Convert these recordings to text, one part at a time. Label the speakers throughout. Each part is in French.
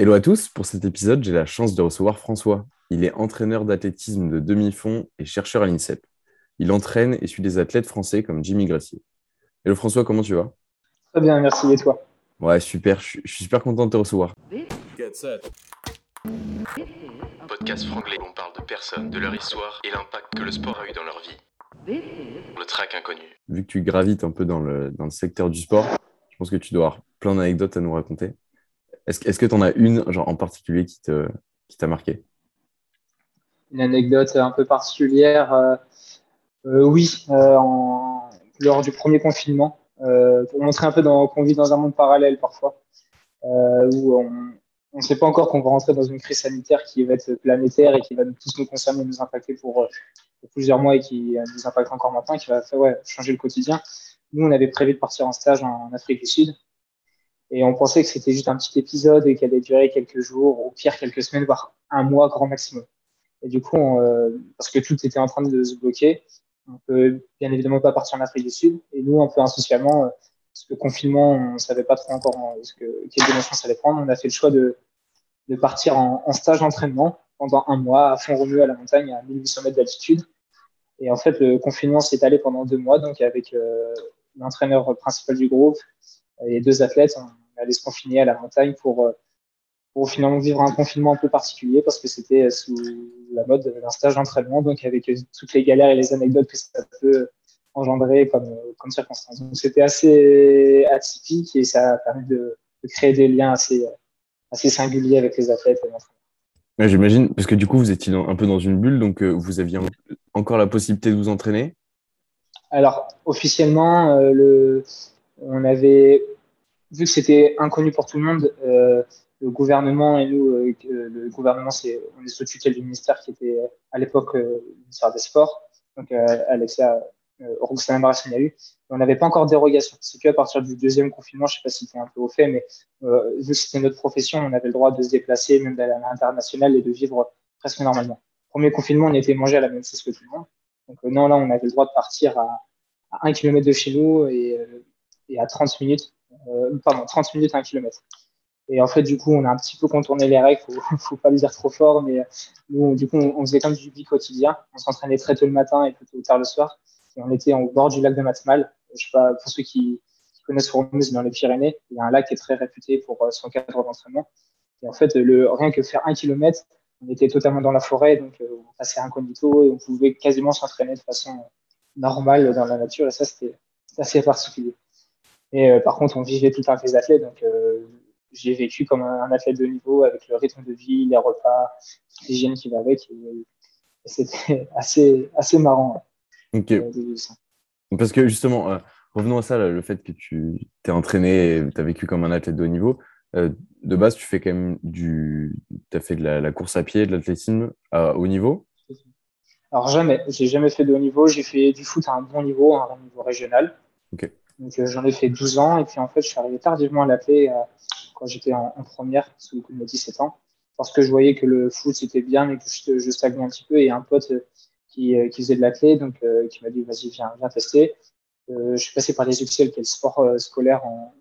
Speaker 1: Hello à tous, pour cet épisode, j'ai la chance de recevoir François. Il est entraîneur d'athlétisme de demi-fond et chercheur à l'INSEP. Il entraîne et suit des athlètes français comme Jimmy Gracier. Hello François, comment tu vas?
Speaker 2: Très bien, merci. Et toi?
Speaker 1: Ouais, super, je suis super content de te recevoir.
Speaker 3: Podcast franglais, on parle de personnes, de leur histoire et l'impact que le sport a eu dans leur vie. Le track inconnu.
Speaker 1: Vu que tu gravites un peu dans le, dans le secteur du sport, je pense que tu dois avoir plein d'anecdotes à nous raconter. Est-ce est que tu en as une en particulier qui t'a marqué?
Speaker 2: Une anecdote un peu particulière, euh, euh, oui, euh, lors du premier confinement, pour montrer un peu qu'on vit dans un monde parallèle parfois, où on ne sait pas encore qu'on va rentrer dans une crise sanitaire qui va être planétaire et qui va tous nous concerner, nous impacter pour, plusieurs mois et qui nous impacte encore maintenant, qui va changer le quotidien. Nous, on avait prévu de partir en stage en Afrique du Sud et on pensait que c'était juste un petit épisode et qu'elle allait durer quelques jours, au pire quelques semaines, voire un mois grand maximum. Et du coup, euh, parce que tout était en train de se bloquer, on peut bien évidemment pas partir en Afrique du Sud. Et nous, un peu insocialement, euh, parce que confinement, on savait pas trop encore hein, ce que, quelle dimension ça allait prendre, on a fait le choix de, de partir en, stage d'entraînement pendant un mois à fond revenu à la montagne à 1800 mètres d'altitude. Et en fait, le confinement s'est allé pendant deux mois, donc avec euh, l'entraîneur principal du groupe et deux athlètes, aller se confiner à la montagne pour, euh, pour finalement vivre un confinement un peu particulier parce que c'était sous la mode d'un stage d'entraînement, donc avec toutes les galères et les anecdotes que ça peut engendrer comme, comme circonstance. Donc c'était assez atypique et ça a permis de, créer des liens assez, assez singuliers avec les athlètes et
Speaker 1: l'entraîneur. J'imagine, parce que du coup, vous étiez un peu dans une bulle, donc euh, vous aviez encore la possibilité de vous entraîner?
Speaker 2: Alors, officiellement, euh, le, on avait vu que c'était inconnu pour tout le monde, euh, le gouvernement et nous, euh, le gouvernement, c'est, on est sous tutelle du ministère qui était à l'époque euh, le ministère des Sports, donc Alexia Roxana eu. On n'avait pas encore dérogation. C'est qu'à partir du deuxième confinement, je sais pas si es un peu au fait, mais vu que c'était notre profession, on avait le droit de se déplacer, même d'aller à l'international et de vivre presque normalement. Premier confinement, on était mangé à la même chose que tout le monde. Donc non, là, on avait le droit de partir à, à 1 km de chez nous et, et à 30 minutes euh, pardon, 30 minutes à un kilomètre. Et en fait, du coup, on a un petit peu contourné les règles, faut, faut pas le dire trop fort, mais nous, du coup, on, faisait comme du vie quotidien. On s'entraînait très tôt le matin et plutôt tard le soir. Et on était au bord du lac de Matmal. Je sais pas, pour ceux qui, qui connaissent Fourmuse dans les Pyrénées, il y a un lac qui est très réputé pour euh, son cadre d'entraînement. Et en fait, rien que faire un kilomètre, on était totalement dans la forêt, donc euh, on passait incognito et on pouvait quasiment s'entraîner de façon normale dans la nature. Et ça, c'était assez particulier. Et euh, par contre, on vivait tout le temps avec les athlètes, donc euh, j'ai vécu comme un, athlète de niveau avec le rythme de vie, les repas, l'hygiène qui va avec. Et, c'était assez, assez marrant.
Speaker 1: Ok. Euh, Parce que justement, revenons à ça, le fait que tu t'es entraîné et tu as vécu comme un athlète de haut niveau. de base, tu fais quand même du. Tu as fait de la, course à pied, de l'athlétisme à haut niveau?
Speaker 2: Alors, jamais. J'ai jamais fait de haut niveau. J'ai fait du foot à un bon niveau, à un niveau régional.
Speaker 1: Ok.
Speaker 2: Donc euh, j'en ai fait 12 ans et puis en fait je suis arrivé tardivement à la euh, quand j'étais en, première sous le coup de mes 17 ans. Parce que je voyais que le foot c'était bien mais que je, stagnais un petit peu. Et un pote euh, qui, faisait de la clé donc qui m'a dit vas-y viens viens tester. je suis passé par les UXL qui est le sport scolaire en,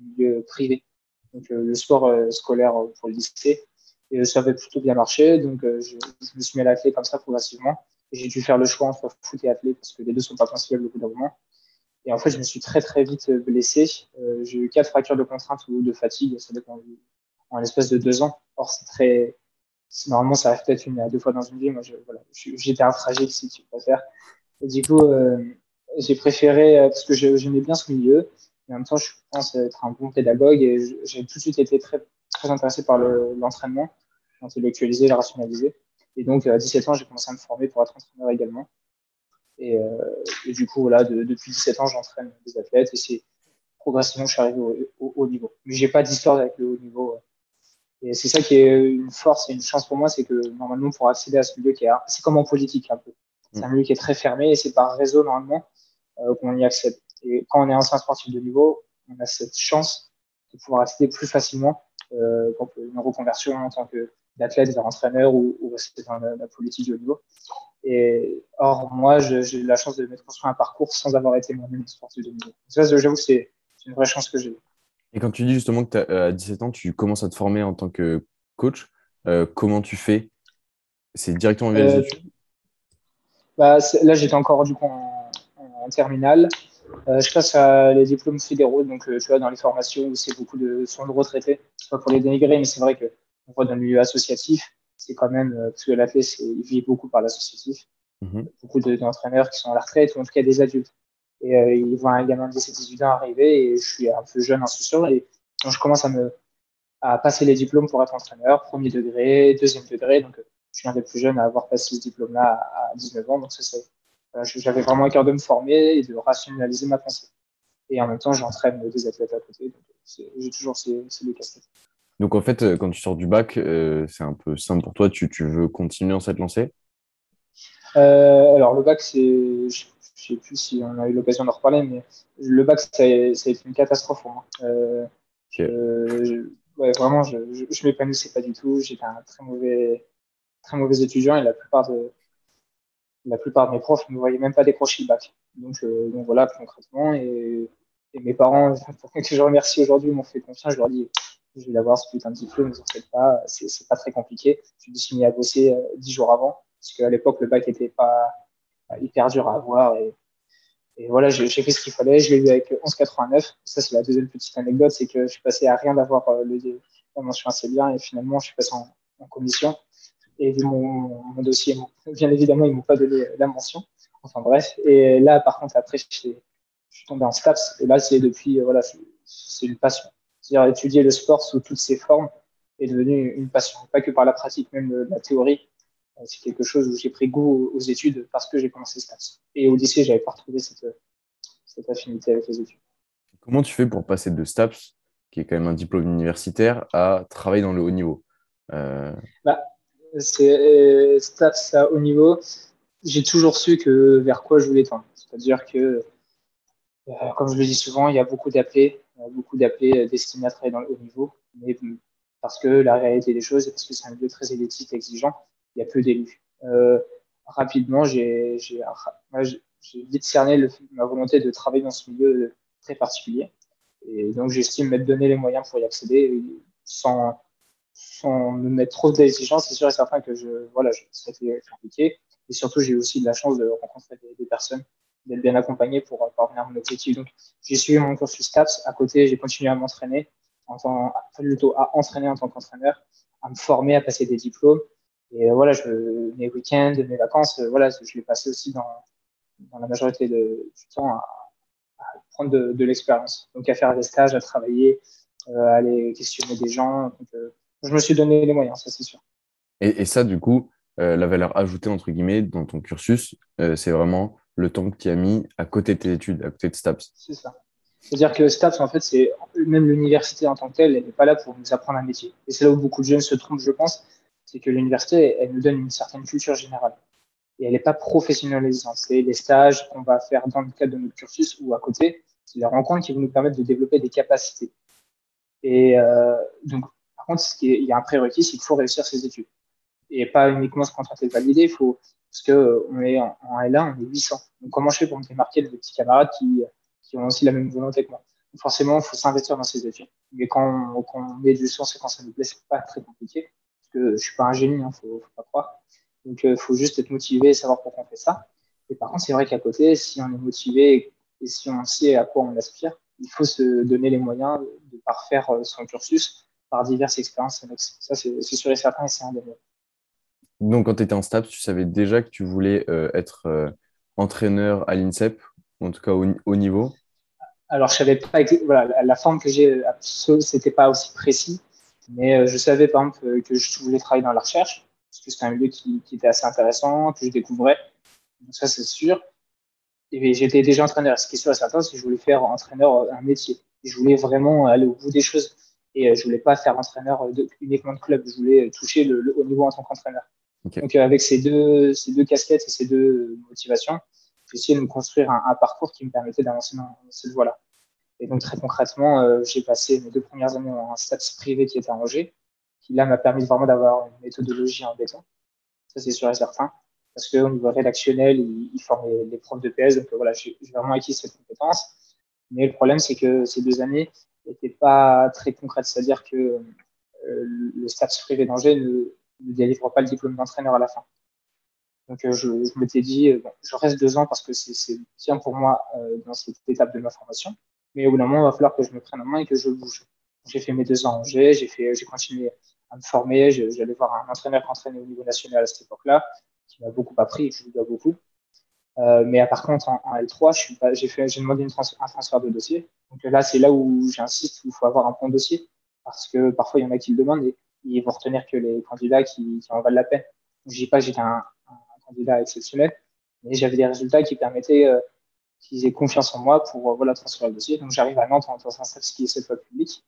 Speaker 2: milieu privé. Donc le sport scolaire pour le lycée. Et ça avait plutôt bien marché. Donc je, me suis mis à la clé comme ça progressivement. J'ai dû faire le choix entre foot et athlète parce que les deux sont pas conciliables au bout d'un moment et en fait, je me suis très, très vite blessé. Euh, j'ai eu quatre fractures de contrainte ou de fatigue, ça dépend, en l'espace de deux ans. Or, c'est très, normalement, ça arrive peut-être une à deux fois dans une vie. Moi, voilà, j'étais un fragile, si tu préfères. Et du coup, euh, j'ai préféré, euh, parce que j'aimais bien ce milieu, et en même temps, je pense être un bon pédagogue et j'ai tout de suite été très, très intéressé par l'entraînement, l'intellectualiser, le rationaliser. Et donc, à 17 ans, j'ai commencé à me former pour être entraîneur également. Et, euh, et du coup, voilà, de, depuis 17 ans, j'entraîne des athlètes et c'est progressivement, je suis arrivé au, au haut niveau. Mais j'ai pas d'histoire avec le haut niveau. Et c'est ça qui est une force et une chance pour moi, c'est que normalement, pour accéder à ce milieu qui est, c'est comme en politique un peu. C'est un milieu qui est très fermé et c'est par réseau normalement euh, qu'on y accède. Et quand on est ancien sportif de niveau, on a cette chance de pouvoir accéder plus facilement euh, pour une reconversion en tant que d'athlète vers entraîneur ou, ou rester dans la, la, politique de haut niveau. Et or, moi, j'ai eu la chance de mettre construire un parcours sans avoir été moi-même sportif de niveau. Ça, j'avoue c'est une vraie chance que j'ai.
Speaker 1: Et quand tu dis justement que à 17 ans, tu commences à te former en tant que coach, comment tu fais? C'est directement via les études
Speaker 2: bah, Là, j'étais encore du coup en, en terminale. Euh, je passe à les diplômes fédéraux, donc euh, tu vois, dans les formations où c'est beaucoup de soins de retraités. Pas pour les dénigrer, mais c'est vrai que on voit dans le milieu associatif, c'est quand même, euh, parce que la FES, il vit beaucoup par l'associatif. Mhm. Beaucoup d'entraîneurs qui sont à la retraite, ou en tout cas des adultes. Et ils voient un gamin de 17-18 ans arriver, et je suis un peu jeune, insouciant, et donc je commence à me à passer les diplômes pour être entraîneur, premier degré, deuxième degré. Donc, je suis un des plus jeunes à avoir passé ce diplôme-là à 19 ans. Donc, c'est j'avais vraiment un cœur de me former et de rationaliser ma pensée. Et en même temps, j'entraîne des athlètes à côté. J'ai toujours ces, deux casquettes.
Speaker 1: Donc en fait, euh, quand tu sors du bac, euh, c'est un peu simple pour toi. Tu, tu veux continuer en cette lancée?
Speaker 2: Euh, Alors le bac, c'est, je ne sais plus si on a eu l'occasion d'en reparler, mais le bac, ça a, été une catastrophe pour moi. ouais, vraiment, je, je, m'épanouissais pas du tout. J'étais un très mauvais, très mauvais étudiant et la plupart de, la plupart de mes profs ne voyaient même pas décrocher le bac. Donc, donc voilà, concrètement. Et, mes parents, que je remercie aujourd'hui, m'ont fait confiance. Je leur dis, je vais l'avoir ce putain de diplôme, ne vous en faites pas, c'est pas très compliqué. Je me suis mis à bosser euh, dix jours avant, parce qu'à l'époque, le bac n'était pas hyper dur à avoir. Et, voilà, j'ai fait ce qu'il fallait. Je l'ai eu avec 11,89. Ça, c'est la deuxième petite anecdote, c'est que je suis passé à rien d'avoir euh, la mention assez bien, et finalement, je suis passé en, commission et vu mon, mon, dossier, bien évidemment, ils m'ont pas donné la mention. Enfin bref. Et là, par contre, après, je suis tombé en STAPS. Et là, c'est depuis, euh, voilà, c'est une passion. C'est-à-dire étudier le sport sous toutes ses formes est devenu une passion. Pas que par la pratique, même la théorie. Euh, c'est quelque chose où j'ai pris goût aux études parce que j'ai commencé STAPS. Et au lycée, j'avais pas retrouvé cette, cette affinité avec les études.
Speaker 1: Comment tu fais pour passer de STAPS, qui est quand même un diplôme universitaire, à travailler dans le haut niveau?
Speaker 2: Euh... bah, c'est stats à haut niveau, j'ai toujours su que vers quoi je voulais tendre. C'est-à-dire que, euh, comme je le dis souvent, il y a beaucoup d'appelés, beaucoup d'appelés destinés à travailler dans le haut niveau, mais parce que la réalité des choses, et parce que c'est un milieu très élitiste, exigeant, il y a peu d'élus. Euh, rapidement, j'ai vite cerné ma volonté de travailler dans ce milieu très particulier. Et donc, j'estime m'être donné les moyens pour y accéder sans, sans me mettre trop d'exigences, c'est sûr et certain que je, voilà, je, ça a été compliqué. Et surtout, j'ai aussi de la chance de rencontrer des, personnes, d'être bien accompagné pour parvenir à mon objectif. Donc, j'ai suivi mon cursus STAPS. À côté, j'ai continué à m'entraîner, en tant, plutôt à entraîner en tant qu'entraîneur, à me former, à passer des diplômes. Et euh, voilà, mes week-ends, mes vacances, euh, voilà, je l'ai passé aussi dans, la majorité du temps à, prendre de, l'expérience. Donc, à faire des stages, à travailler, euh, à aller questionner des gens. Euh, je me suis donné les moyens, ça c'est sûr.
Speaker 1: Et, ça, du coup, euh, la valeur ajoutée, entre guillemets, dans ton cursus, euh, c'est vraiment le temps que tu as mis à côté de tes études, à côté de STAPS.
Speaker 2: C'est ça. C'est-à-dire que STAPS, en fait, c'est même l'université en tant que telle, elle n'est pas là pour nous apprendre un métier. Et c'est là où beaucoup de jeunes se trompent, je pense, c'est que l'université, elle nous donne une certaine culture générale. Et elle n'est pas professionnalisante. C'est les stages qu'on va faire dans le cadre de notre cursus ou à côté, c'est les rencontres qui vont nous permettre de développer des capacités. Et euh, donc, par contre, il y a un prérequis, c'est qu'il faut réussir ses études. Et pas uniquement se contenter de valider, il faut, parce que euh, est en, L1, on est 800. Donc, comment je fais pour me démarquer de petits camarades qui, qui ont aussi la même volonté que moi? Donc, forcément, il faut s'investir dans ses études. Mais quand, on, quand on met du sens et quand ça nous plaît, c'est pas très compliqué. Parce que je suis pas un génie, hein, faut, pas croire. Donc, il euh, faut juste être motivé et savoir pourquoi on fait ça. Et par contre, c'est vrai qu'à côté, si on est motivé et si on sait à quoi on aspire, il faut se donner les moyens de parfaire euh, son cursus par diverses expériences. Ça, c'est sûr et certain et c'est un des
Speaker 1: Donc, quand tu étais en STAPS, tu savais déjà que tu voulais euh, être euh, entraîneur à l'INSEP, en tout cas au niveau?
Speaker 2: Alors, je savais pas, voilà, la forme que j'ai, c'était pas aussi précis, mais euh, je savais par exemple que je voulais travailler dans la recherche, parce que c'était un milieu qui, était assez intéressant, que je découvrais. Ça, c'est sûr. Et j'étais déjà entraîneur. Ce qui est sûr et certain, c'est que je voulais faire entraîneur un métier. Je voulais vraiment aller au bout des choses. Et je voulais pas faire entraîneur uniquement de club. Je voulais toucher le, haut niveau en tant qu'entraîneur. Donc, euh, avec ces deux, ces deux casquettes et ces deux motivations, j'ai essayé de me construire un, parcours qui me permettait d'avancer dans cette voie-là. Et donc, très concrètement, euh, j'ai passé mes deux premières années en un stats privé qui était à Angers, qui là m'a permis vraiment d'avoir une méthodologie en béton. Ça, c'est sûr et certain. Parce qu'au niveau rédactionnel, ils, ils forment les, profs de PS. Donc, voilà, j'ai vraiment acquis cette compétence. Mais le problème, c'est que ces deux années, n'était pas très concrète. C'est-à-dire que euh, le STAPS privé d'Angers ne, ne, délivre pas le diplôme d'entraîneur à la fin. Donc je, je m'étais dit, bon, je reste deux ans parce que c'est bien pour moi dans cette étape de ma formation. Mais au bout d'un moment, il va falloir que je me prenne en main et que je bouge. J'ai fait mes deux ans à Angers, j'ai continué à me former. J'allais voir un entraîneur qui entraînait au niveau national à cette époque-là, qui m'a beaucoup appris, je lui dois beaucoup. Euh, mais par contre, en, L3, j'ai demandé un transfert de dossier. Donc là, c'est là où j'insiste, où il faut avoir un bon dossier, parce que parfois il y en a qui le demandent et ils vont retenir que les candidats qui, en valent la peine. Je dis pas que j'étais un, candidat exceptionnel, mais j'avais des résultats qui permettaient euh, qu'ils aient confiance en moi pour euh, voilà transférer le dossier. Donc j'arrive à Nantes en 307, ce qui est cette fois public.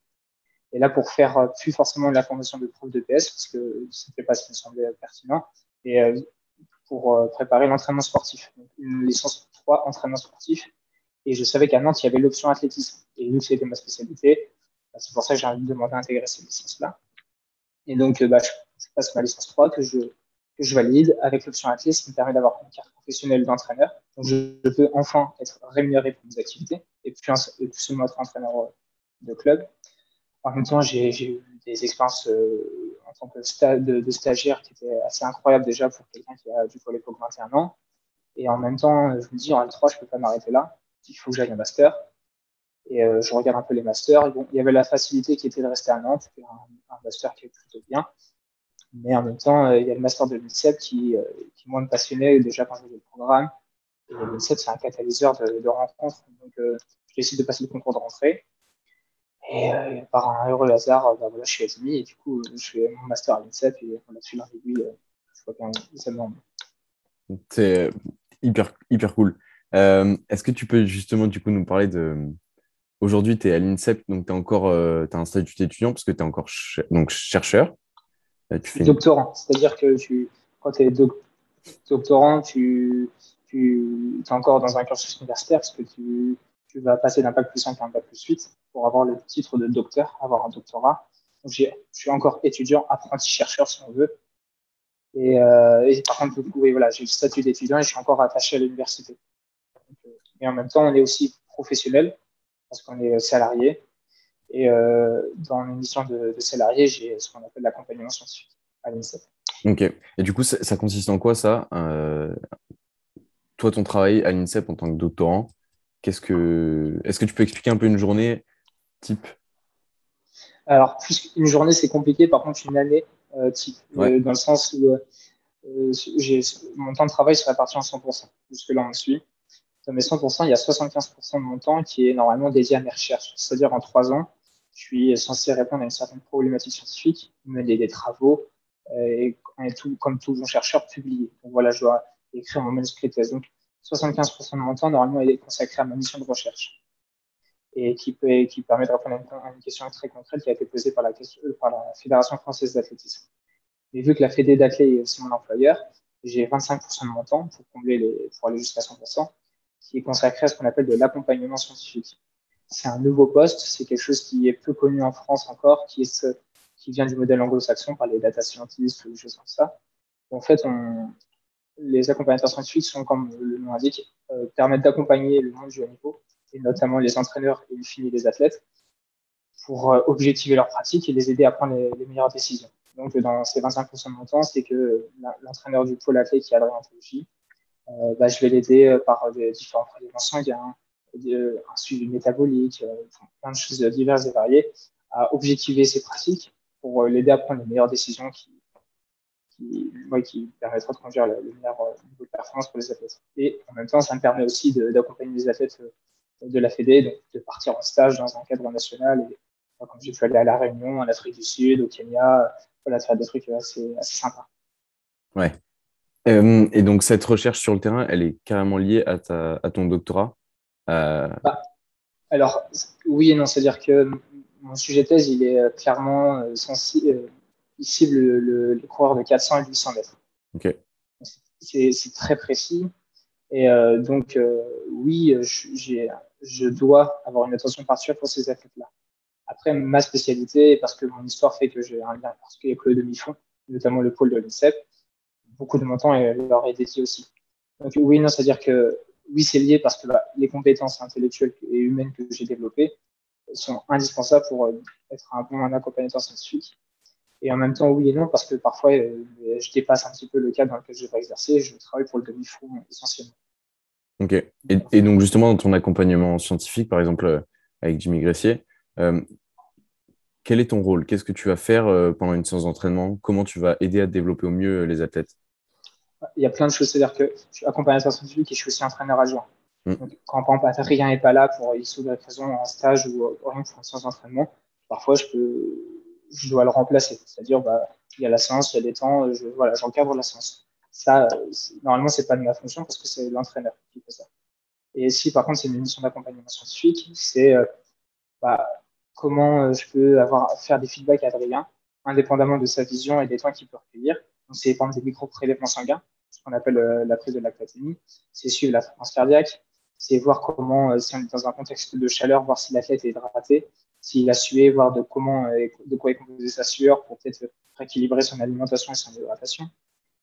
Speaker 2: Et là, pour faire euh, plus forcément la formation de prof de PS, parce que c'était pas ce qui me semblait pertinent, et euh, pour préparer l'entraînement sportif. Donc, une licence 3 entraînement sportif. Et je savais qu'à Nantes, il y avait l'option athlétisme. Et vu que c'était ma spécialité, bah, c'est pour ça que j'ai demandé à intégrer cette licence-là. Et donc, bah, je, passe ma licence 3 que je, valide avec l'option athlétisme qui me permet d'avoir une carte professionnelle d'entraîneur. Donc, je, peux enfin être rémunéré pour mes activités et puis, et seulement être entraîneur de club. En même temps, j'ai eu des expériences euh, en tant que de, stagiaire qui étaient assez incroyables déjà pour quelqu'un qui a du à l'époque 21 ans. Et en même temps, je me dis en L3, je peux pas m'arrêter là. Il faut que j'aille un master. Et euh, je regarde un peu les masters. il y avait la facilité qui était de rester à Nantes, un, master qui est plutôt bien. Mais en même temps, euh, il y a le master de l'INSEP qui, qui moi me passionnait déjà quand je faisais le programme. Et l'INSEP, c'est un catalyseur de, rencontres. Donc, je décide de passer le concours de rentrée. Et euh, par un heureux hasard, euh, bah, voilà, je suis admis et du coup, je fais mon master à l'INSEP et on a suivi l'aiguille. Euh, je vois bien.
Speaker 1: C'est hyper, hyper cool. Euh, Est-ce que tu peux justement du coup nous parler de. Aujourd'hui, tu es à l'INSEP, donc tu euh, as un statut d'étudiant parce que tu es encore donc chercheur.
Speaker 2: Fais doctorant, c'est-à-dire que tu, quand tu es doctorant, tu, tu es encore dans un cursus universitaire parce que tu, tu vas passer d'un bac plus 5 à un bac plus 8 pour avoir le titre de docteur, avoir un doctorat. Donc, je suis encore étudiant, apprenti chercheur si on veut. Et, euh, par contre, coup, voilà, j'ai le statut d'étudiant et je suis encore attaché à l'université. Et en même temps, on est aussi professionnel parce qu'on est salarié. Et euh, dans l'émission de, de salarié, j'ai ce qu'on appelle l'accompagnement scientifique à l'INSEP.
Speaker 1: Ok. Et du coup, ça, ça consiste en quoi ça euh, Toi, ton travail à l'INSEP en tant que doctorant, qu'est-ce que, est-ce que tu peux expliquer un peu une journée type?
Speaker 2: Alors, plus une journée, c'est compliqué. Par contre, une année euh, type, euh, dans le sens où euh, mon temps de travail se répartit en 100%. Jusque-là, on suit. Dans mes 100%, il y a 75% de mon temps qui est normalement dédié à mes recherches. C'est-à-dire, en trois ans, je suis censé répondre à une certaine problématique scientifique, mener des travaux, et, tout, comme tout bon chercheur, publier. Donc voilà, je dois écrire mon manuscrit de thèse. Donc, 75% de mon temps, normalement, est consacré à ma mission de recherche et qui, permet de répondre à une, question très concrète qui a été posée par la, euh, Fédération française d'athlétisme. Et vu que la Fédé d'athlé est aussi mon employeur, j'ai 25% de mon temps pour combler pour aller jusqu'à 100%, qui est consacré à ce qu'on appelle de l'accompagnement scientifique. C'est un nouveau poste, c'est quelque chose qui est peu connu en France encore, qui, est vient du modèle anglo-saxon par les data scientists ou des choses comme ça. En fait, les accompagnateurs scientifiques sont, comme le nom indique, euh, permettent d'accompagner le monde du haut niveau et notamment les entraîneurs et les athlètes, pour euh, objectiver leurs pratiques et les aider à prendre les, meilleures décisions. Donc, dans ces 25% de mon temps, c'est que l'entraîneur du pôle athlète qui a l'orientologie, euh, bah, je vais l'aider euh, par des différents prélèvements sanguins, un suivi métabolique, plein de choses diverses et variées, à objectiver ses pratiques pour l'aider à prendre les meilleures décisions qui, qui, qui permettra de conduire le, meilleur niveau de performance pour les athlètes. Et en même temps, ça me permet aussi d'accompagner les athlètes de la Fédé, donc de partir en stage dans un cadre national. Et, quand j'ai pu aller à La Réunion, en Afrique du Sud, au Kenya, voilà, faire des trucs assez, assez sympas.
Speaker 1: Ouais. Euh, et donc, cette recherche sur le terrain, elle est carrément liée à, ta, à ton doctorat
Speaker 2: euh... bah, Alors, oui et non. C'est-à-dire que mon sujet de thèse, il est euh, clairement sensible, il cible le, le, le, coureur de 400 et 800 mètres.
Speaker 1: Ok.
Speaker 2: C'est très précis. Et euh, donc, oui, j'ai je dois avoir une attention particulière pour ces athlètes-là. Après, ma spécialité, parce que mon histoire fait que j'ai un lien particulier avec le demi-fond, notamment le pôle de l'INSEP, beaucoup de mon temps leur est dédié aussi. Donc oui, non, c'est-à-dire que oui, c'est lié parce que bah, les compétences intellectuelles et humaines que j'ai développées, sont indispensables pour être un bon accompagnateur scientifique. Et en même temps, oui et non, parce que parfois, je dépasse un petit peu le cadre dans lequel je vais exercer. Je travaille pour le demi-fond essentiellement.
Speaker 1: Ok. Et, donc, justement, dans ton accompagnement scientifique, par exemple, avec Jimmy Gressier, quel est ton rôle? Qu'est-ce que tu vas faire pendant une séance d'entraînement? Comment tu vas aider à développer au mieux les athlètes?
Speaker 2: Il y a plein de choses. C'est-à-dire que je suis accompagnateur scientifique et je suis aussi entraîneur adjoint. Mm. Donc, quand par exemple rien n'est pas là pour X ou Y raison en stage ou rien pour une séance d'entraînement, parfois je peux, je dois le remplacer. C'est-à-dire, bah, il y a la séance, il y a des temps, je, voilà, j'encadre la séance. Ça, normalement, c'est pas de ma fonction parce que c'est l'entraîneur qui fait ça. Et si par contre c'est une mission d'accompagnement scientifique, c'est euh, bah, comment euh, je peux avoir faire des feedbacks à Adrien, indépendamment de sa vision et des temps qu'il peut recueillir c'est prendre des micro-prélèvements sanguins, ce qu'on appelle euh, la prise de lactatémie. C'est suivre la fréquence cardiaque. C'est voir comment, euh, si on est dans un contexte de chaleur, voir si l'athlète est hydraté, s'il a sué, voir de comment, euh, de quoi est composée sa sueur pour peut-être rééquilibrer son alimentation et son hydratation.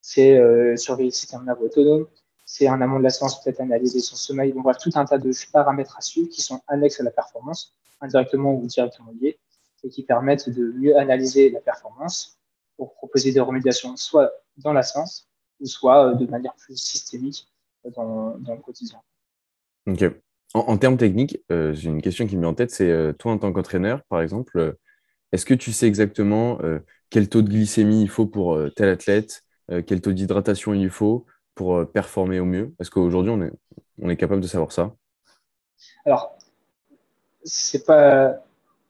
Speaker 2: C'est surveiller le système nerveux autonome. C'est en amont de la séance peut-être analyser son sommeil. On voit tout un tas de paramètres à suivre qui sont annexes à la performance, indirectement ou directement liés, et qui permettent de mieux analyser la performance pour proposer des remédiations, soit dans la science, ou soit euh, de manière plus systémique dans, dans le quotidien.
Speaker 1: Ok. En, termes techniques, euh, j'ai une question qui me vient en tête, c'est euh, toi en tant qu'entraîneur, par exemple, est-ce que tu sais exactement quel taux de glycémie il faut pour tel athlète, quel taux d'hydratation il faut pour performer au mieux? Est-ce qu'aujourd'hui, on est, on est capable de savoir ça
Speaker 2: Alors, c'est pas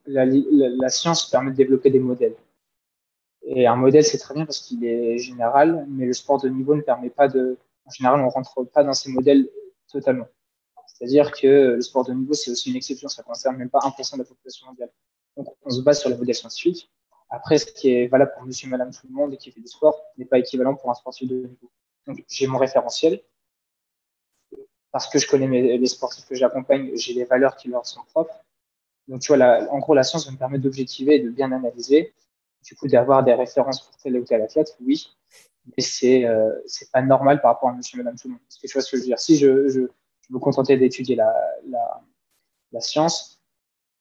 Speaker 2: la, la, science permet de développer des modèles. Et un modèle, c'est très bien parce qu'il est général, mais le sport de niveau ne permet pas de. En général, on rentre pas dans ces modèles totalement. C'est-à-dire que le sport de niveau, c'est aussi une exception, ça concerne même pas 1% de la population mondiale. Donc, on se base sur les modèles scientifiques. Après, ce qui est valable pour monsieur, madame, tout le monde et qui fait du sport n'est pas équivalent pour un sportif de niveau. Donc, j'ai mon référentiel. Parce que je connais les sportifs que j'accompagne, j'ai les valeurs qui leur sont propres. Donc, tu vois, en gros, la science me permet d'objectiver et de bien analyser du coup, d'avoir des références pour tel ou tel athlète, oui, mais c'est euh, c'est pas normal par rapport à monsieur, madame, tout le monde. Parce que tu vois ce que je veux dire. Si je, je, me contentais d'étudier la, la, science,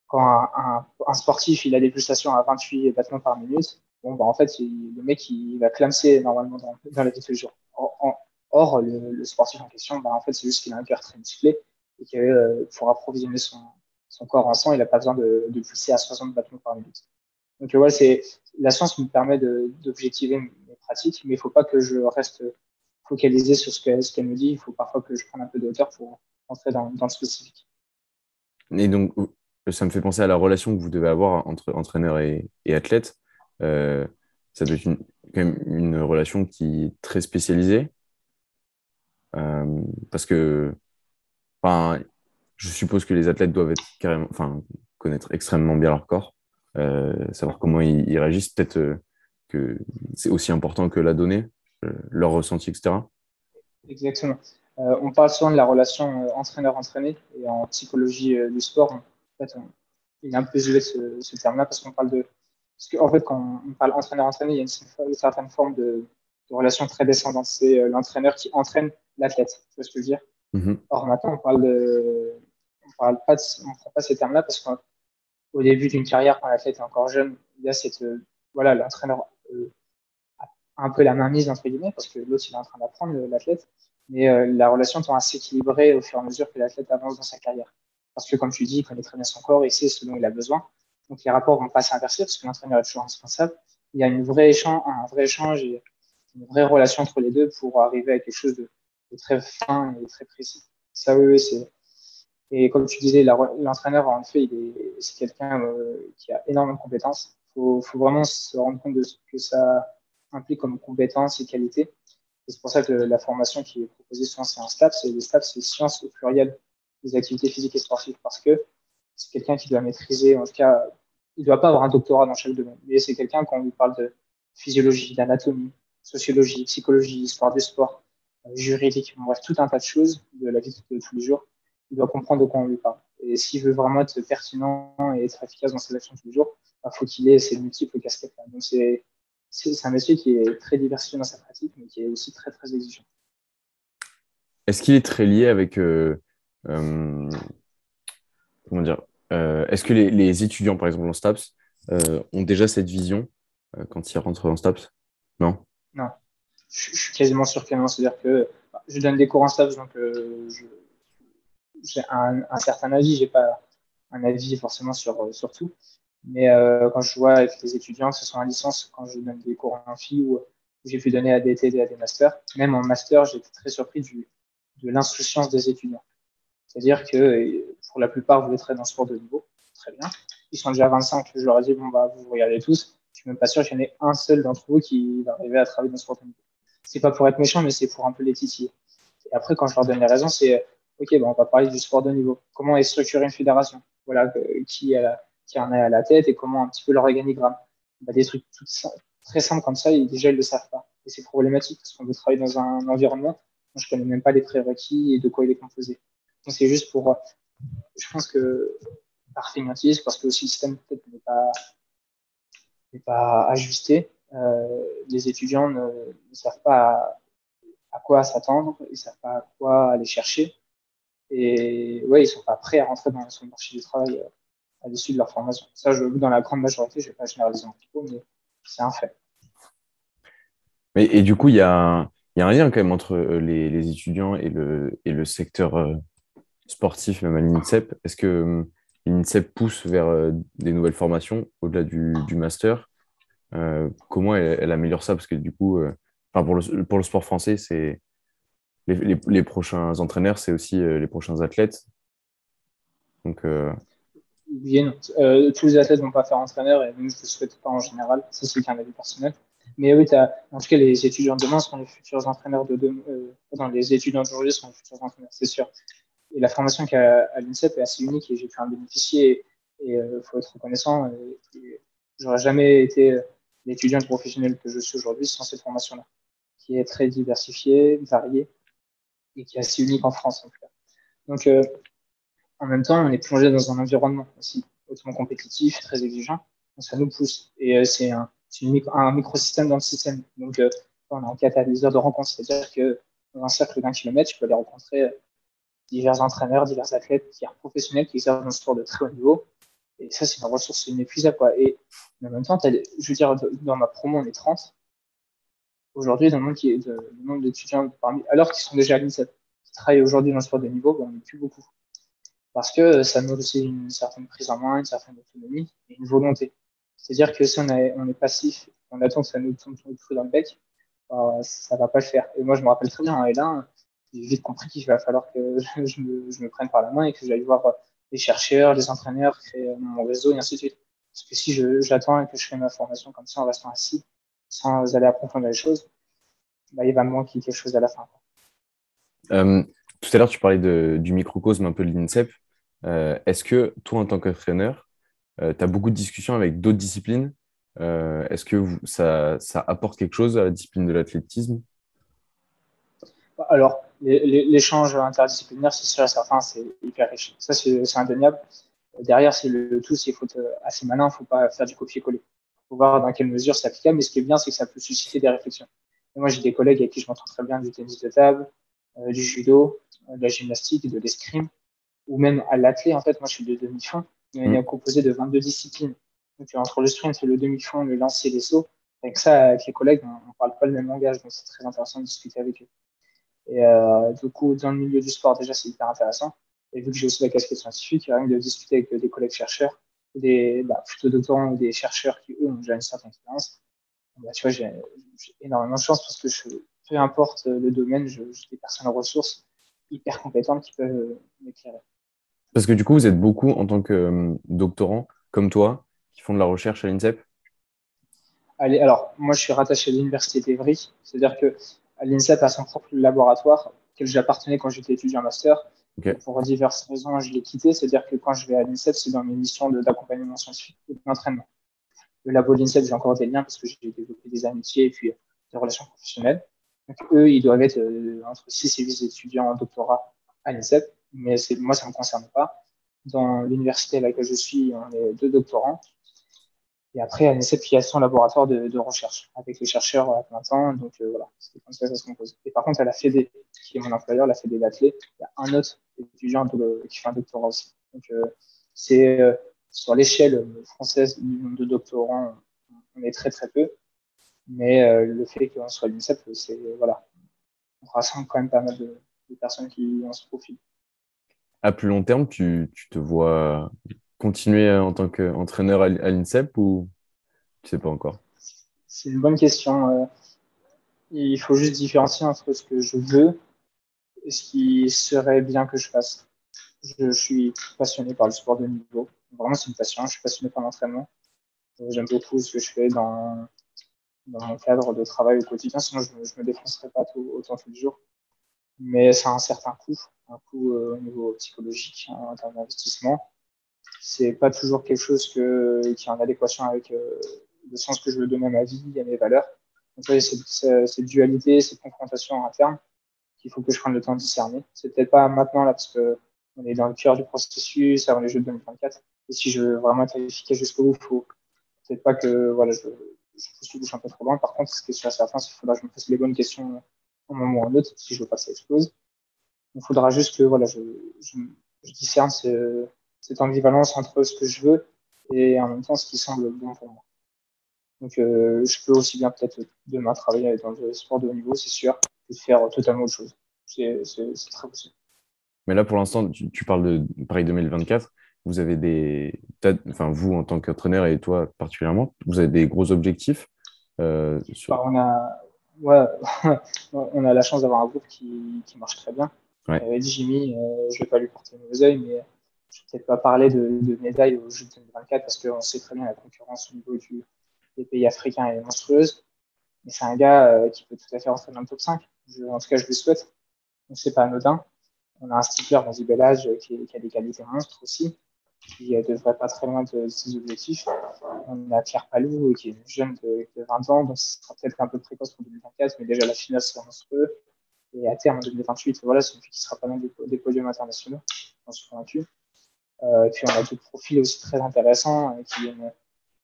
Speaker 2: quand un, sportif il a des pulsations à 28 battements par minute, bon, bah, en fait, le mec il va clamser normalement dans, dans la vie de tous. Or, le, sportif en question, bah, en fait, c'est juste qu'il a un cœur très musclé et que euh, pour approvisionner son, son corps en sang, il n'a pas besoin de, de pulser à 60 battements par minute. Donc, voilà, c'est la science me permet d'objectiver mes pratiques, mais il ne faut pas que je reste focalisé sur ce qu'elle me dit. Il faut parfois que je prenne un peu de hauteur pour entrer dans, le spécifique.
Speaker 1: Et donc, ça me fait penser à la relation que vous devez avoir entre entraîneur et, athlète. Euh, ça doit être une, quand même une relation qui est très spécialisée. Euh, parce que, enfin, je suppose que les athlètes doivent être carrément, connaître extrêmement bien leur corps. Euh, savoir comment ils, réagissent, peut-être euh, que c'est aussi important que la donnée, euh, leur ressenti, etc.
Speaker 2: Exactement. on parle souvent de la relation entraîneur-entraîné et en psychologie du sport, en fait, il est un peu joué ce, ce terme-là parce qu'on parle de. Parce qu'en en fait, quand on parle entraîneur-entraîné, il y a une, certaine forme de, de relation très descendante. C'est l'entraîneur qui entraîne l'athlète. Tu vois ce que je veux dire? Mm-hmm. Or, maintenant, on parle de. On parle pas, de, on prend pas ces termes-là parce que au début d'une carrière, quand l'athlète est encore jeune, il y a cette, euh, voilà, l'entraîneur euh, un peu la main mise, entre guillemets, parce que l'autre, il est en train d'apprendre, l'athlète. Mais euh, la relation tend à s'équilibrer au fur et à mesure que l'athlète avance dans sa carrière. Parce que, comme tu dis, il connaît très bien son corps, il sait ce dont il a besoin. Donc, les rapports vont pas s'inverser parce que l'entraîneur est toujours indispensable. Il y a une vraie échange, un vrai échange et une vraie relation entre les deux pour arriver à quelque chose de, de très fin et très précis. Ça, oui, oui c'est, et comme tu disais, l'entraîneur, en fait, c'est quelqu'un euh, qui a énormément de compétences. Il faut, vraiment se rendre compte de ce que ça implique comme compétences et qualités. C'est pour ça que la formation qui est proposée souvent, c'est un STAPS. Et les STAPS, c'est sciences au pluriel des activités physiques et sportives parce que c'est quelqu'un qui doit maîtriser, en tout cas, il ne doit pas avoir un doctorat dans chaque domaine. Mais c'est quelqu'un, quand on lui parle de physiologie, d'anatomie, sociologie, psychologie, histoire du sport, euh, juridique, bref, tout un tas de choses de la vie de tous les jours, il doit comprendre de quoi on lui parle. Et s'il veut vraiment être pertinent et être efficace dans ses actions tous les jours, il bah, faut qu'il ait ces multiples casquettes. Donc c'est c'est un métier qui est très diversifié dans sa pratique, mais qui est aussi très très exigeant.
Speaker 1: Est-ce qu'il est très lié avec euh, euh, comment dire est-ce que les, étudiants, par exemple, en STAPS, ont déjà cette vision quand ils rentrent en STAPS Non?
Speaker 2: Non. Je, suis quasiment sûr que non. C'est-à-dire que bah, je donne des cours en STAPS, donc j'ai un, un, certain avis. J'ai pas un avis forcément sur, sur tout. Mais quand je vois avec les étudiants, ce soit en licence, quand je donne des cours en amphi ou j'ai pu donner à des TD, à des masters, même en master, j'étais très surpris du, de l'insouciance des étudiants. C'est-à-dire que pour la plupart, vous êtes dans le sport de niveau, très bien. Ils sont déjà 25, je leur ai dit, bon, bah, vous regardez tous. Je suis même pas sûr qu'il y en ait un seul d'entre vous qui va arriver à travailler dans le sport de niveau. C'est pas pour être méchant, mais c'est pour un peu les titiller. Et après, quand je leur donne les raisons, c'est, OK, bah, on va parler du sport de niveau. Comment est structurée une fédération? Voilà, qui, a, qui en est à la tête et comment un petit peu l'organigramme. Bah, des trucs très simples comme ça, déjà, ils ne le savent pas. Et c'est problématique parce qu'on veut travailler dans un environnement dont je ne connais même pas les prérequis et de quoi il est composé. Donc, c'est juste pour, je pense que par parce que le système peut-être n'est pas, ajusté, euh, les étudiants ne, ne savent pas à, à quoi s'attendre, ils ne savent pas à quoi aller chercher. Et ouais, ils sont pas prêts à rentrer dans, le marché du travail euh, à l'issue de leur formation. Ça, je, dans la grande majorité, je ne vais pas généraliser petit peu, mais c'est un fait.
Speaker 1: Mais, et du coup, il y a, y a, un lien quand même entre euh, les, étudiants et le, et le secteur euh, sportif, même à l'INSEP. Est-ce que l'INSEP pousse vers des nouvelles formations au-delà du, du, master? Comment elle, améliore ça? Parce que du coup, pour, le, pour le sport français, c'est les, prochains entraîneurs, c'est aussi euh, les prochains athlètes. Donc,
Speaker 2: euh... Euh, tous les athlètes ne vont pas faire entraîneur et même je ne le souhaite pas en général. Ça, c'est qu'un avis personnel. Mais oui, en tout cas, les étudiants de demain seront les futurs entraîneurs de demain. Euh, les étudiants d'aujourd'hui seront les futurs entraîneurs, c'est sûr. Et la formation qu'à à, l'INSEP est assez unique et j'ai pu en bénéficier. Et il euh, faut être reconnaissant. J'aurais jamais été l'étudiant professionnel que je suis aujourd'hui sans cette formation-là, qui est très diversifiée, variée et qui est assez unique en France en. Donc, euh, en même temps, on est plongé dans un environnement aussi hautement compétitif, très exigeant. Donc, ça nous pousse. Et euh, c'est un, un microsystème dans le système. Donc, euh, on a un catalyseur de rencontres, c'est-à-dire que dans un cercle d'un kilomètre, tu peux aller rencontrer euh, divers entraîneurs, divers athlètes sont professionnels, qui exercent dans le sport de très haut niveau. Et ça, c'est une ressource inépuisable. Et en même temps, je veux dire, dans ma promo, on est 30 aujourd'hui, le monde, qui est nombre d'étudiants parmi, alors qu'ils sont déjà à l'INSEP, qui travaillent aujourd'hui dans le sport de niveau, ben, on n'est plus beaucoup. Parce que ça nous aussi une certaine prise en main, une certaine autonomie et une volonté. C'est-à-dire que si on, est passif, on attend que ça nous tombe tout dans le bec, ben, ça va pas le faire. Et moi, je me rappelle très bien, et là, j'ai vite compris qu'il va falloir que je me, je me, prenne par la main et que j'aille voir les chercheurs, les entraîneurs, créer mon réseau et ainsi de suite. Parce que si j'attends et que je fais ma formation comme ça en restant assis, sans aller approfondir les choses, bah, il va me manquer quelque chose à la fin.
Speaker 1: Euh, tout à l'heure, tu parlais de, du microcosme un peu de l'INSEP. Euh, est-ce que toi, en tant qu'entraîneur, euh, tu as beaucoup de discussions avec d'autres disciplines? Est-ce que ça, ça, apporte quelque chose à la discipline de l'athlétisme?
Speaker 2: Alors, l'échange interdisciplinaire, c'est sûr certain, c'est hyper riche. Ça, c'est indéniable. Derrière, c'est le tout, il faut être assez malin, il ne faut pas faire du copier-coller faut voir dans quelle mesure c'est applicable. Mais ce qui est bien, c'est que ça peut susciter des réflexions. moi, j'ai des collègues avec qui je m'entends très bien du tennis de table, euh, du judo, euh, de la gymnastique, de l'escrime, ou même à l'athlé. En fait, moi, je suis de demi-fond. On est mmh. composé de 22 disciplines. Donc, entre le sprint, le demi-fond, le lancer, les sauts. Avec ça, avec les collègues, on ne parle pas le même langage. Donc, c'est très intéressant de discuter avec eux. Et euh, du coup, dans le milieu du sport, déjà, c'est hyper intéressant. Et vu que j'ai aussi la casquette scientifique, il rien de discuter avec des collègues chercheurs des bah, plutôt doctorants ou des chercheurs qui, eux, ont déjà une certaine expérience, bah, tu vois, j'ai énormément de chance parce que je, peu importe le domaine, j'ai des personnes ressources hyper compétentes qui peuvent euh, m'éclairer.
Speaker 1: Parce que du coup, vous êtes beaucoup en tant que euh, doctorant, comme toi, qui font de la recherche à l'INSEP?
Speaker 2: Allez, alors, moi, je suis rattaché à l'Université d'Evry, c'est-à-dire que l'INSEP a son propre laboratoire, auquel j'appartenais quand j'étais étudiant master, pour diverses raisons, je l'ai quitté. C'est-à-dire que quand je vais à l'INSEP, c'est dans mes missions d'accompagnement scientifique et d'entraînement. Le labo de l'INSEP, j'ai encore des liens parce que j'ai développé des amitiés et puis des relations professionnelles. Donc, eux, ils doivent être euh, entre 6 et 8 étudiants en doctorat à l'INSEP, mais moi, ça ne me concerne pas. Dans l'université à laquelle je suis, on est deux doctorants. Et après, à l'INSEP, il y a son laboratoire de, de, recherche avec les chercheurs à plein temps. Donc euh, voilà, c'est comme ça que ça se compose. Et par contre, à la FEDE, qui est mon employeur, la FEDE d'athlée, il y a un autre étudiant qui fait un doctorat aussi. Donc, euh, C'est sur l'échelle française du nombre de doctorants, on est très très peu. Mais le fait qu'on soit l'INSEP, c'est voilà, on rassemble quand même pas mal de, personnes qui ont ce profil.
Speaker 1: À plus long terme, tu, tu te vois continuer en tant qu'entraîneur à l'INSEP ou tu sais pas encore?
Speaker 2: C'est une bonne question. Il faut juste différencier entre ce que je veux ce qui serait bien que je fasse. Je, suis passionné par le sport de niveau. Vraiment, c'est une passion. Je suis passionné par l'entraînement. J'aime beaucoup ce que je fais dans, dans mon cadre de travail au quotidien. Sinon, je ne me, défoncerais pas autant tous les jours. Mais ça a un certain coût, un coût euh, au niveau psychologique, hein, en termes d'investissement. C'est pas toujours quelque chose qui est en adéquation avec euh, le sens que je veux donner à ma vie, à mes valeurs. Donc, c'est cette dualité, cette confrontation interne qu'il faut que je prenne le temps de discerner. C'est peut-être pas maintenant, là, parce que on est dans le cœur du processus avant les Jeux de 2024. Et si je veux vraiment être efficace jusqu'au bout, faut peut-être pas que voilà, je, je pousse le bouche un peu trop loin. Par contre, ce qui est sûr à c'est qu'il faudra que je me pose les bonnes questions un moment ou un autre, si je veux pas que ça explose. Il faudra juste que voilà, je, discerne ce, cette ambivalence entre ce que je veux et en même temps ce qui semble bon pour moi. Donc, euh, je peux aussi bien peut-être demain travailler dans le sport de haut niveau, c'est sûr, que faire totalement autre chose. C'est très possible.
Speaker 1: Mais là, pour l'instant, tu, parles de Paris 2024. Vous avez des. Enfin, vous, en tant qu'entraîneur et toi particulièrement, vous avez des gros objectifs
Speaker 2: euh, sur... Bah, on, a... Ouais, on a la chance d'avoir un groupe qui, qui marche très bien. Ouais. Euh, Jimmy, euh, je ne vais pas lui porter mauvais oeil, mais je ne vais peut-être pas parler de, de médailles au Jeux 2024 parce qu'on sait très bien la concurrence au niveau du, des pays africains est monstrueuse. Mais c'est un gars euh, qui peut tout à fait rentrer dans le top 5. En tout cas, je le souhaite. Donc, c'est pas anodin. On a un sticker dans Zibelage qui, qui, a des qualités monstres aussi, qui euh, devrait pas très loin de, ses objectifs. On a Pierre Palou, qui est jeune de, 20 ans, donc ce sera peut-être un peu précoce pour 2024, mais déjà la finale sera monstrueux. Et à terme, en 2028, voilà, c'est une fille qui sera pas loin des, podiums internationaux, j'en suis convaincu. Euh, puis on a d'autres profils aussi très intéressants euh, qui viennent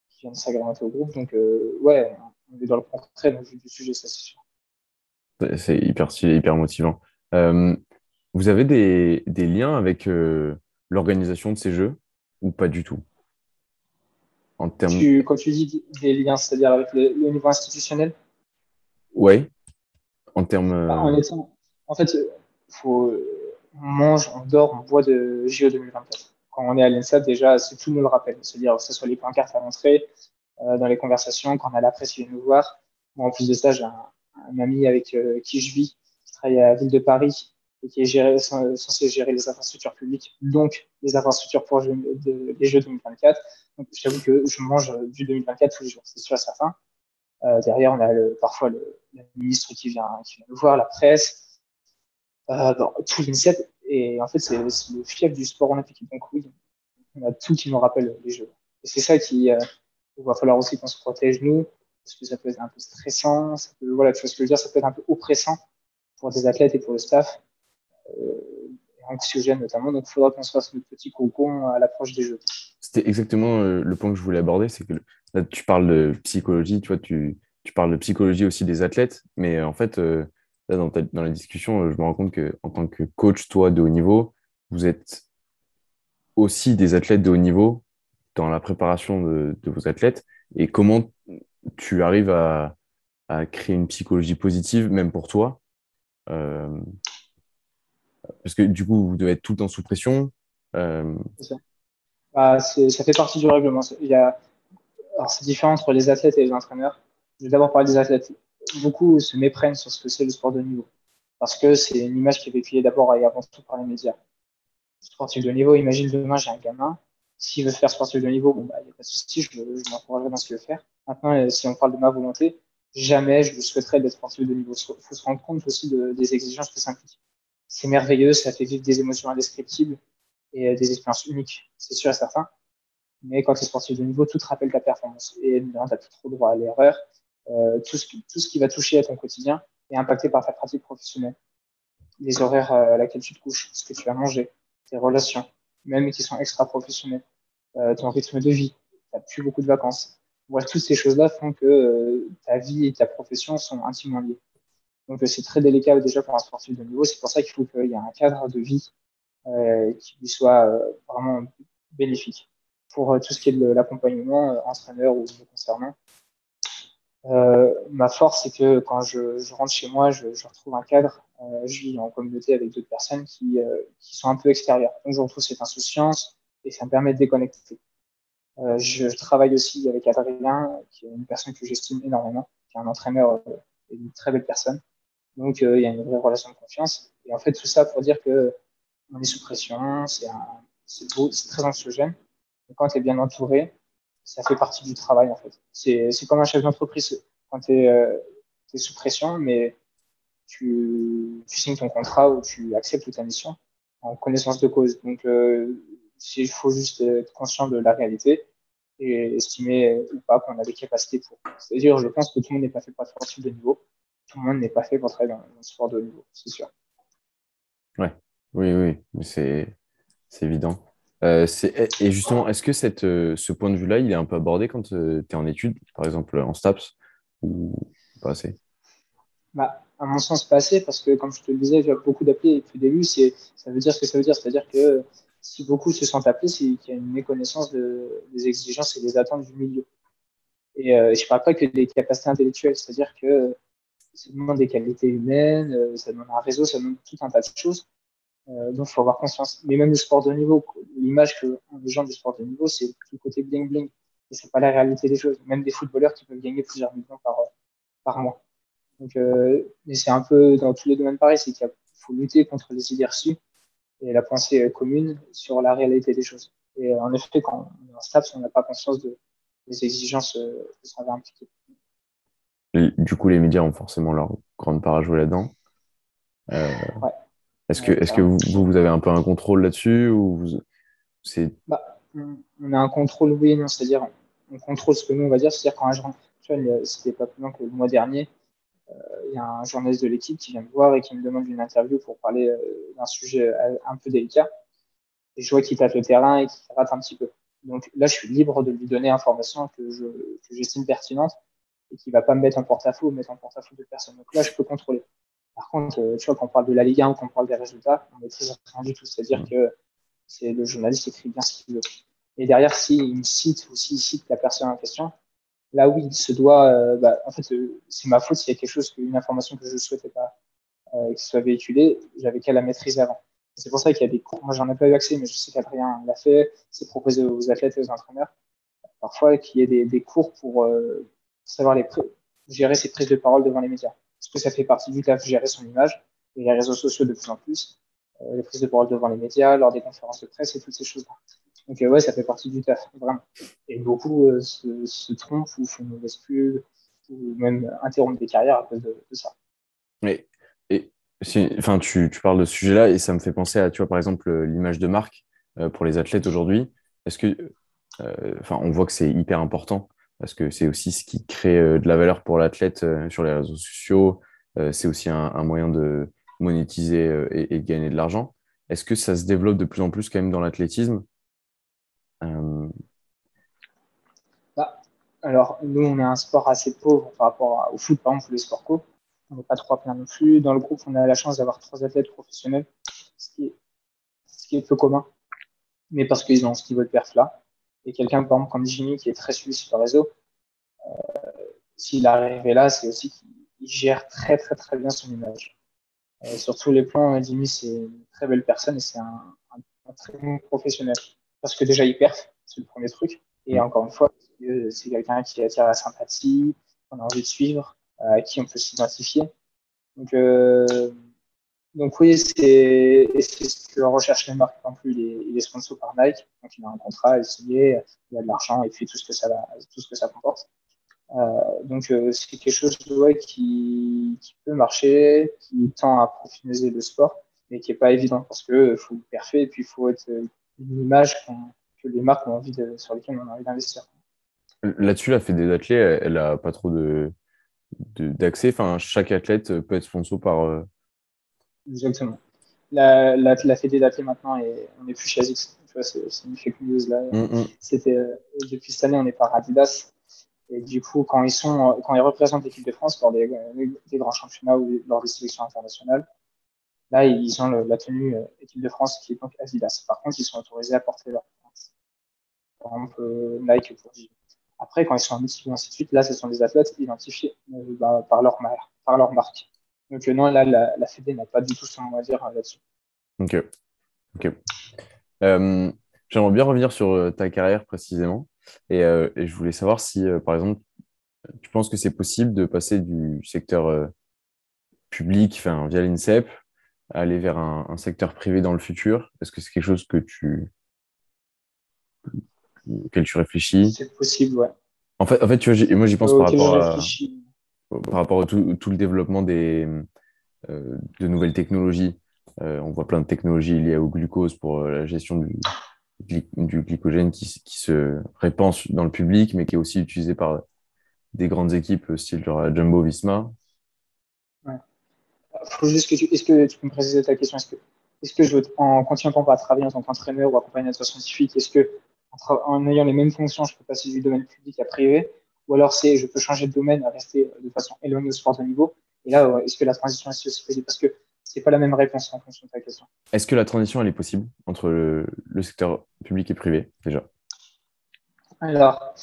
Speaker 2: qui s'agrémenter au groupe. Donc, euh, ouais, on est dans le portrait du sujet, ça c'est sûr.
Speaker 1: C'est hyper, hyper motivant. Euh, vous avez des, des, liens avec euh, l'organisation de ces jeux ou pas du tout?
Speaker 2: En termes... tu, Quand tu dis des liens, c'est-à-dire avec le, niveau institutionnel?
Speaker 1: Oui, en termes.
Speaker 2: Bah, en, en, fait, faut, on mange, on dort, on boit de JO 2024 quand on est à l'ENSA, déjà, c'est tout nous le rappelle. C'est-à-dire que ce soit les pancartes à l'entrée, euh, dans les conversations, quand on a la presse qui vient nous voir. en plus de ça, j'ai un, ami avec euh, qui je vis, qui travaille à la ville de Paris et qui est géré, censé gérer les infrastructures publiques, donc les infrastructures pour les Jeux 2024. Donc, je t'avoue que je mange du 2024 tous les jours, c'est sûr et certain. Euh, derrière, on a parfois le, ministre qui vient, qui vient nous voir, la presse, euh, bon, tout l'INSEP. Et en fait, c'est le fief du sport olympique. Donc oui, on a tout qui nous rappelle les Jeux. Et c'est ça qui, euh, va falloir aussi qu'on se protège nous, ça peut être un peu stressant, ça peut, voilà, tu ce que je veux dire, ça peut être un peu oppressant pour des athlètes et pour le staff, euh, anxiogène notamment. Donc il faudra qu'on se fasse notre petit cocon à l'approche des Jeux.
Speaker 1: C'était exactement euh, le point que je voulais aborder, c'est que là, tu parles de psychologie, tu vois, tu, tu parles de psychologie aussi des athlètes, mais en fait, euh, dans, la discussion, euh, je me rends compte qu'en tant que coach, toi, de haut niveau, vous êtes aussi des athlètes de haut niveau dans la préparation de, vos athlètes. Et comment tu arrives à, créer une psychologie positive, même pour toi euh, Parce que du coup, vous devez être tout le temps sous pression.
Speaker 2: Euh... Bah, ça fait partie du règlement. Il y a... Alors, c'est différent entre les athlètes et les entraîneurs. Je vais d'abord parler des athlètes beaucoup se méprennent sur ce que c'est le sport de niveau. Parce que c'est une image qui est véhiculée d'abord et avant tout par les médias. Sportif de niveau, imagine demain, j'ai un gamin. S'il veut faire sportif de niveau, bon, bah, il n'y a pas de souci, je, je m'encouragerai dans ce qu'il veut faire. Maintenant, euh, si on parle de ma volonté, jamais je souhaiterais d'être sportif de niveau. Il faut se rendre compte aussi de, des exigences que ça implique. C'est merveilleux, ça fait vivre des émotions indescriptibles et euh, des expériences uniques, c'est sûr et certain. Mais quand tu es sportif de niveau, tout te rappelle ta performance. Et tu n'as plus trop droit à l'erreur. Euh, tout, ce qui, tout ce qui va toucher à ton quotidien est impacté par ta pratique professionnelle. Les horaires euh, à laquelle tu te couches, ce que tu vas manger, tes relations, même qui sont extra-professionnelles, euh, ton rythme de vie, tu n'as plus beaucoup de vacances. Voilà, toutes ces choses-là font que ta vie et ta profession sont intimement liées. Donc c'est très délicat déjà pour un sportif de niveau. C'est pour ça qu'il faut qu'il y ait un cadre de vie euh, qui soit vraiment bénéfique pour tout ce qui est de l'accompagnement entraîneur ou concernant. Euh, ma force, c'est que quand je, rentre chez moi, je, retrouve un cadre. Euh, je vis en communauté avec d'autres personnes euh, qui sont un peu extérieures. Donc, je retrouve cette insouciance et ça me permet de déconnecter. Euh, je, travaille aussi avec Adrien, qui est une personne que j'estime énormément, qui est un entraîneur et une très belle personne. Donc, il y a une vraie relation de confiance. Et en fait, tout ça pour dire que on est sous pression, c'est très anxiogène. Et quand tu es bien entouré, ça fait partie du travail en fait. C'est, comme un chef d'entreprise quand tu es, euh, sous pression, mais tu, signes ton contrat ou tu acceptes ta mission en connaissance de cause. Donc, euh, il faut juste être conscient de la réalité et estimer ou pas qu'on a des capacités pour. C'est-à-dire, je pense que tout le monde n'est pas fait pour être sportif de niveau. Tout le monde n'est pas fait pour travailler dans un sport de haut niveau, c'est sûr.
Speaker 1: Ouais, oui, oui, c'est, c'est évident. Euh, et justement, est-ce que cette, euh, ce point de vue-là, il est un peu abordé quand euh, tu es en études, par exemple en STAPS, ou pas assez?
Speaker 2: Bah, À mon sens, pas assez, parce que comme je te le disais, j'ai beaucoup d'appelés depuis le début, ça veut dire ce que ça veut dire. C'est-à-dire que si beaucoup se sentent appelés, c'est qu'il y a une méconnaissance de, des exigences et des attentes du milieu. Et je ne parle pas que des capacités intellectuelles, c'est-à-dire que ça demande des qualités humaines, ça demande un réseau, ça demande tout un tas de choses. Euh, donc, il faut avoir conscience. Mais même le sport de niveau, l'image que les gens du sport de niveau, c'est tout le côté bling bling. Et c'est pas la réalité des choses. Même des footballeurs qui peuvent gagner plusieurs millions par, par mois. Donc, euh, c'est un peu dans tous les domaines pareil, c'est qu'il faut lutter contre les idées reçues et la pensée commune sur la réalité des choses. Et euh, en effet, quand on est en STAPS, on n'a pas conscience de, des exigences euh, qui sont impliquées.
Speaker 1: Du coup, les médias ont forcément leur grande part à jouer là-dedans. Euh, ouais. Est-ce que, est que vous, vous, avez un peu un contrôle là-dessus ou c'est...
Speaker 2: Bah, on a un contrôle, oui et non. C'est-à-dire, on contrôle ce que nous, on va dire. C'est-à-dire, quand je rentre, c'était pas plus loin que le mois dernier, euh, il y a un journaliste de l'équipe qui vient me voir et qui me demande une interview pour parler euh, d'un sujet euh, un peu délicat. Et je vois qu'il tape le terrain et qu'il rate un petit peu. Donc là, je suis libre de lui donner information que, je, j'estime pertinente et qui va pas me mettre en porte-à-faux ou mettre en porte-à-faux de personne. Donc là, je peux contrôler. Par contre, euh, tu vois, quand on parle de la Ligue 1 ou qu'on parle des résultats, on est très rien du tout. C'est-à-dire que c'est le journaliste qui écrit bien ce qu'il veut. Et derrière, s'il cite ou s'il cite la personne en question, là oui, il se doit. Euh, bah, en fait, euh, c'est ma faute s'il y a quelque chose, une information que je ne souhaitais pas euh, qui soit véhiculée, j'avais qu'à la maîtriser avant. C'est pour ça qu'il y a des cours. Moi, j'en ai pas eu accès, mais je sais qu'Adrien l'a fait. C'est proposé aux athlètes et aux entraîneurs. Parfois, qu'il y ait des, cours pour savoir les gérer ses prises de parole devant les médias parce que ça fait partie du taf, gérer son image, et les réseaux sociaux de plus en plus, euh, les prises de parole devant les médias, lors des conférences de presse et toutes ces choses-là. Donc euh, ouais, ça fait partie du taf, vraiment. Et beaucoup euh, se, trompent ou font une mauvaise pub, ou même interrompent des carrières à cause de, ça.
Speaker 1: Et, enfin, tu, parles de ce sujet-là, et ça me fait penser à, tu vois, par exemple, l'image de marque pour les athlètes aujourd'hui. Est-ce que, enfin, on voit que c'est hyper important parce que c'est aussi ce qui crée euh, de la valeur pour l'athlète euh, sur les réseaux sociaux. Euh, c'est aussi un, moyen de monétiser et, de gagner de l'argent. Est-ce que ça se développe de plus en plus quand même dans l'athlétisme
Speaker 2: bah, Alors, nous, on est un sport assez pauvre par rapport au foot, par exemple, ou les sports co. On n'est pas trop plein non plus. Dans le groupe, on a la chance d'avoir trois athlètes professionnels, ce qui est, ce qui est peu commun, mais parce qu'ils ont ce niveau de perf-là. Et quelqu'un, par exemple, comme Jimmy, qui est très suivi sur le réseau, euh, s'il arrivait là, c'est aussi qu'il gère très, très, très bien son image. Euh, sur tous les plans, Jimmy, c'est une très belle personne et c'est un, très bon professionnel. Parce que déjà, il perf, c'est le premier truc. Et mm. encore une fois, c'est quelqu'un qui attire la sympathie, qu'on a envie de suivre, euh, à qui on peut s'identifier. Donc, euh, donc oui, c'est ce que recherche les marques. En plus, il est, sponsor par Nike, donc il a un contrat, il est signé, il a de l'argent et puis tout ce que ça, tout ce que ça comporte. Euh, donc euh, c'est quelque chose ouais, qui, qui, peut marcher, qui tend à profiliser le sport, mais qui est pas évident parce que faut le parfait et puis il faut être une image que les marques ont envie de, sur lesquelles on a envie d'investir.
Speaker 1: Là-dessus, la Fédé d'athlètes, elle a pas trop de d'accès. Enfin, chaque athlète peut être sponsor par, euh,
Speaker 2: Exactement. La, la, la Fédé d'athlètes maintenant, et on n'est plus chez ASICS. Tu vois, c'est une fake news là. Mm, mm. C'était, euh, depuis cette année, on est par Adidas. Et du coup, quand ils sont, quand ils représentent l'équipe de France lors des, des, grands championnats ou lors des sélections internationales, là, ils ont la tenue euh, équipe de France qui est donc Adidas. Par contre, ils sont autorisés à porter leur par exemple Nike pour Après, quand ils sont en multi ainsi de suite, là, ce sont des athlètes identifiés bah, par, leur, marque. Donc non, là, la, la Fédé n'a pas du tout son mot à dire là-dessus.
Speaker 1: Ok. J'aimerais bien revenir sur ta carrière précisément. Et, je voulais savoir si, par exemple, tu penses que c'est possible de passer du secteur public, via l'INSEP, aller vers un, secteur privé dans le futur? Est-ce que c'est quelque chose que tu auquel tu réfléchis?
Speaker 2: C'est possible, ouais.
Speaker 1: En fait, en fait tu vois, moi j'y pense par, rapport à, par rapport à tout, tout le développement des, euh, de nouvelles technologies. Euh, on voit plein de technologies liées au glucose pour euh, la gestion du, du glycogène qui, qui, se répand dans le public, mais qui est aussi utilisé par des grandes équipes style genre Jumbo Visma
Speaker 2: faut juste que tu, est-ce que tu peux me préciser ta question? Est-ce que, est-ce que je veux, en continuant à travailler en tant qu'entraîneur ou accompagnateur scientifique, est-ce que en, ayant les mêmes fonctions, je peux passer du domaine public à privé? Ou alors c'est, je peux changer de domaine à rester de façon éloignée au sport de niveau? Et là, est-ce que la transition est possible? Parce que c'est pas la même réponse en fonction de ta question.
Speaker 1: Est-ce que la transition, elle est possible entre le, secteur public et privé, déjà?
Speaker 2: Alors,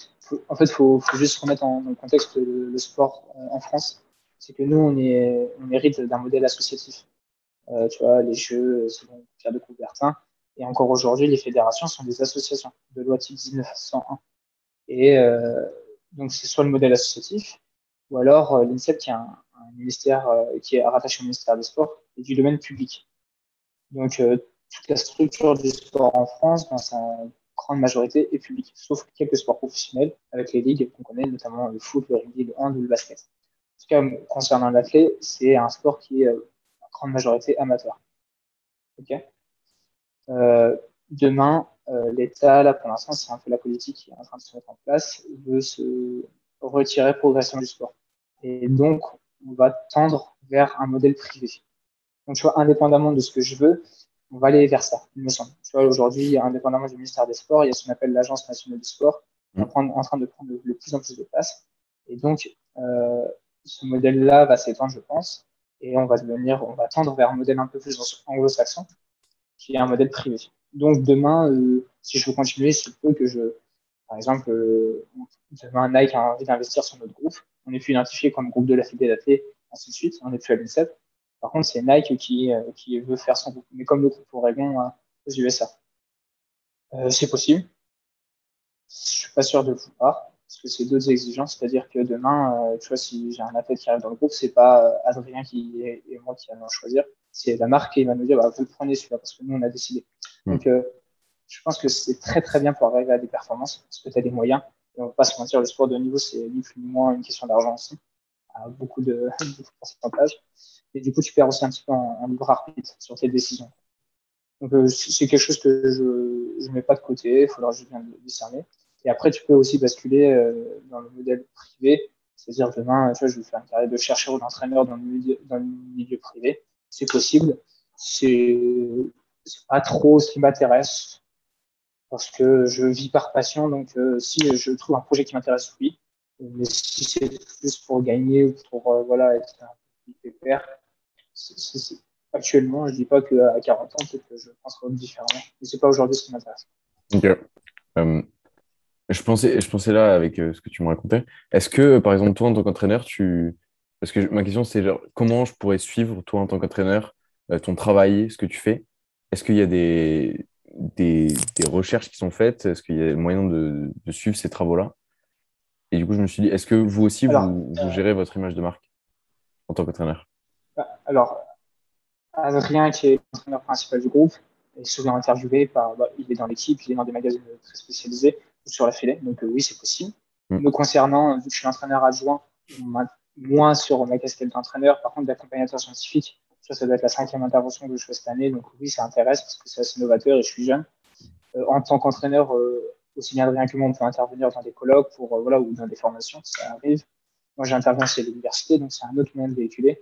Speaker 2: en fait, il faut, faut, juste remettre en, dans le contexte le sport euh, en France c'est que nous, on, est, on hérite d'un modèle associatif. Euh, tu vois, les jeux, selon Pierre de Coubertin. Et encore aujourd'hui, les fédérations sont des associations de loi type 1901. Et euh, donc, c'est soit le modèle associatif, ou alors euh, l'INSEP qui est un, ministère euh, qui est rattaché au ministère des Sports et du domaine public. Donc, toute la structure du sport en France, dans sa grande majorité, est publique, sauf quelques sports professionnels avec les ligues qu'on connaît, notamment le foot, le rugby, le hand ou le basket. En tout cas, concernant l'athlète, c'est un sport qui est euh, en grande majorité amateur. Euh, demain, euh, l'État, là pour l'instant, c'est un peu la politique qui est en train de se mettre en place, veut se retirer progressivement du sport. Et donc, on va tendre vers un modèle privé. Donc, tu vois, indépendamment de ce que je veux, on va aller vers ça, il me semble. Tu vois, aujourd'hui, indépendamment du ministère des Sports, il y a ce qu'on appelle l'Agence nationale du sport, mmh. en train de prendre de, plus en plus de place. Et donc, euh, ce modèle-là va s'étendre, je pense, et on va on va tendre vers un modèle un peu plus anglo-saxon, qui est un modèle privé. Donc demain, euh, si je veux continuer, il peut que je, par exemple, euh, demain Nike a envie d'investir sur notre groupe, on est plus identifié comme groupe de la fidélité, ainsi de suite, on est plus à l'INSEP. Par contre, c'est Nike qui, euh, qui veut faire son groupe, mais comme le groupe Oregon hein, aux USA. C'est possible. Je suis pas sûr de le vouloir parce que c'est d'autres exigences, c'est-à-dire que demain, euh, tu vois, si j'ai un athlète qui arrive dans le groupe, c'est pas euh, Adrien qui est, et moi qui allons choisir, c'est la marque qui va nous dire, bah, vous le prenez celui-là parce que nous on a décidé. Hmm. Donc, euh, je pense que c'est très très bien pour arriver à des performances parce que tu as des moyens. Et on va pas se mentir, le sport de niveau, c'est ni plus ni moins une question d'argent aussi, à beaucoup de, pourcentage. Et du coup, tu perds aussi un petit peu en, en libre arbitre sur tes décisions. Donc, c'est quelque chose que je ne mets pas de côté, il faudra juste bien le discerner. Et après, tu peux aussi basculer euh, dans le modèle privé, c'est-à-dire demain, je vais faire une carrière de chercheur ou d'entraîneur dans, le milieu, privé. C'est possible. C'est pas trop ce qui m'intéresse parce que je vis par passion. Donc, euh, si je trouve un projet qui m'intéresse, oui. Mais si c'est plus pour gagner ou pour euh, voilà être un pépère, actuellement, je dis pas qu'à 40 ans, peut-être que je penserai différemment. Mais c'est pas aujourd'hui ce qui m'intéresse.
Speaker 1: Ok. Je pensais, je pensais là avec euh, ce que tu me racontais. Est-ce que, par exemple, toi, en tant qu'entraîneur, tu. Parce que ma question, c'est comment je pourrais suivre, toi, en tant qu'entraîneur, euh, ton travail, ce que tu fais? Est-ce qu'il y a des, des, des, recherches qui sont faites? Est-ce qu'il y a moyen de, de suivre ces travaux-là? Et du coup, je me suis dit, est-ce que vous aussi, vous, vous, gérez votre image de marque en tant qu'entraîneur?
Speaker 2: Bah, Alors, Adrien, qui est l'entraîneur principal du groupe, est souvent interviewé par. Bah, il est dans l'équipe, il est dans des magazines très spécialisés sur la filet. Donc euh, oui, c'est possible. Mm. Me concernant, vu que je suis entraîneur adjoint, moins sur ma casquette d'entraîneur, par contre d'accompagnateur scientifique, ça, ça doit être la cinquième intervention que je fais cette année. Donc oui, ça intéresse parce que c'est assez novateur et je suis jeune. Euh, en tant qu'entraîneur, euh, aussi bien rien que moi, on peut intervenir dans des colloques pour, voilà, ou dans des formations, ça arrive. Moi, j'interviens chez l'université, donc c'est un autre moyen de véhiculer.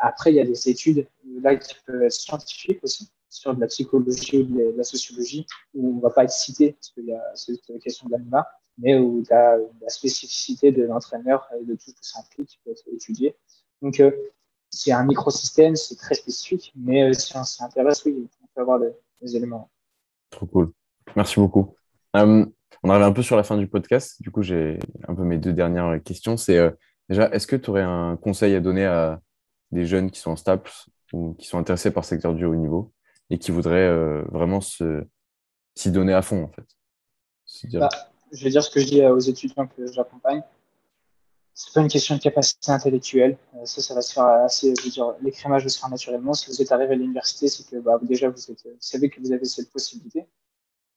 Speaker 2: après, il y a des études là qui peuvent être scientifiques aussi sur de la psychologie ou de la sociologie, où on va pas être cité, parce qu'il y a cette question de l'anima, mais où tu as la spécificité de l'entraîneur et de tout ce que ça qui peut être étudié. Donc, euh, c'est un microsystème, c'est très spécifique, mais euh, si on s'intéresse, oui, on peut avoir des, éléments.
Speaker 1: Trop cool. Merci beaucoup. on arrive un peu sur la fin du podcast. Du coup, j'ai un peu mes deux dernières questions. C'est déjà, est-ce que tu aurais un conseil à donner à des jeunes qui sont en STAPS ou qui sont intéressés par le secteur du haut niveau? Et qui voudraient vraiment s'y donner à fond, en fait
Speaker 2: bah, Je vais dire ce que je dis aux étudiants que j'accompagne c'est pas une question de capacité intellectuelle. Euh, ça, ça va se faire assez, je veux dire, l'écrémage va se faire naturellement. Si vous êtes arrivé à l'université, c'est que bah, déjà vous, êtes, vous savez que vous avez cette possibilité.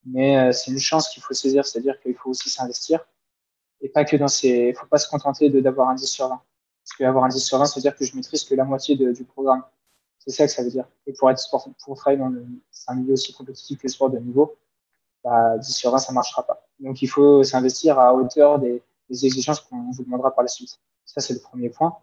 Speaker 2: Mais euh, c'est une chance qu'il faut saisir, c'est-à-dire qu'il faut aussi s'investir. Et pas que dans ces. Il faut pas se contenter d'avoir un 10 sur 20. Parce qu'avoir un 10 sur 20, ça veut dire que je maîtrise que la moitié du programme. C'est ça que ça veut dire. Et pour être pour travailler dans un milieu aussi compétitif que le sport de niveau, bah, 10 sur 20, ça marchera pas. Donc il faut s'investir à hauteur des, exigences qu'on vous demandera par la suite. Ça, c'est le premier point.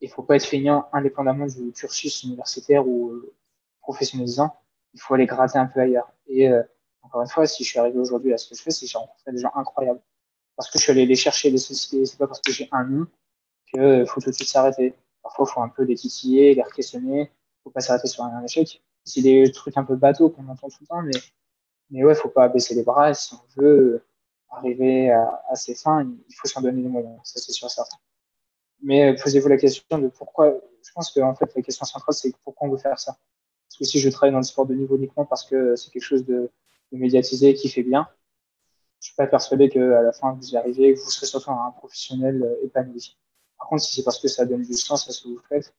Speaker 2: Il faut pas être feignant indépendamment du cursus universitaire ou euh, professionnalisant. Il faut aller gratter un peu ailleurs. Et euh, encore une fois, si je suis arrivé aujourd'hui à ce que je fais, c'est que j'ai rencontré des gens incroyables. Parce que je suis allé les chercher, les sociétés. C'est pas parce que j'ai un nom que faut tout de suite s'arrêter. Parfois, il faut un peu les titiller, les questionner. Faut pas s'arrêter sur un échec. C'est des trucs un peu bateaux qu'on entend tout le temps, mais, mais ouais, faut pas baisser les bras. Si on veut arriver à, à, ses fins, il faut s'en donner les moyens, ça c'est sûr certain. Mais euh, posez-vous la question de pourquoi, je pense que en fait la question centrale c'est pourquoi on veut faire ça. Parce que si je travaille dans le sport de niveau uniquement parce que c'est quelque chose de, médiatisé qui fait bien, je suis pas persuadé qu'à la fin vous y arrivez, vous serez surtout un professionnel euh, épanoui. Contre, si c'est parce que ça donne du sens à ce que vous faites,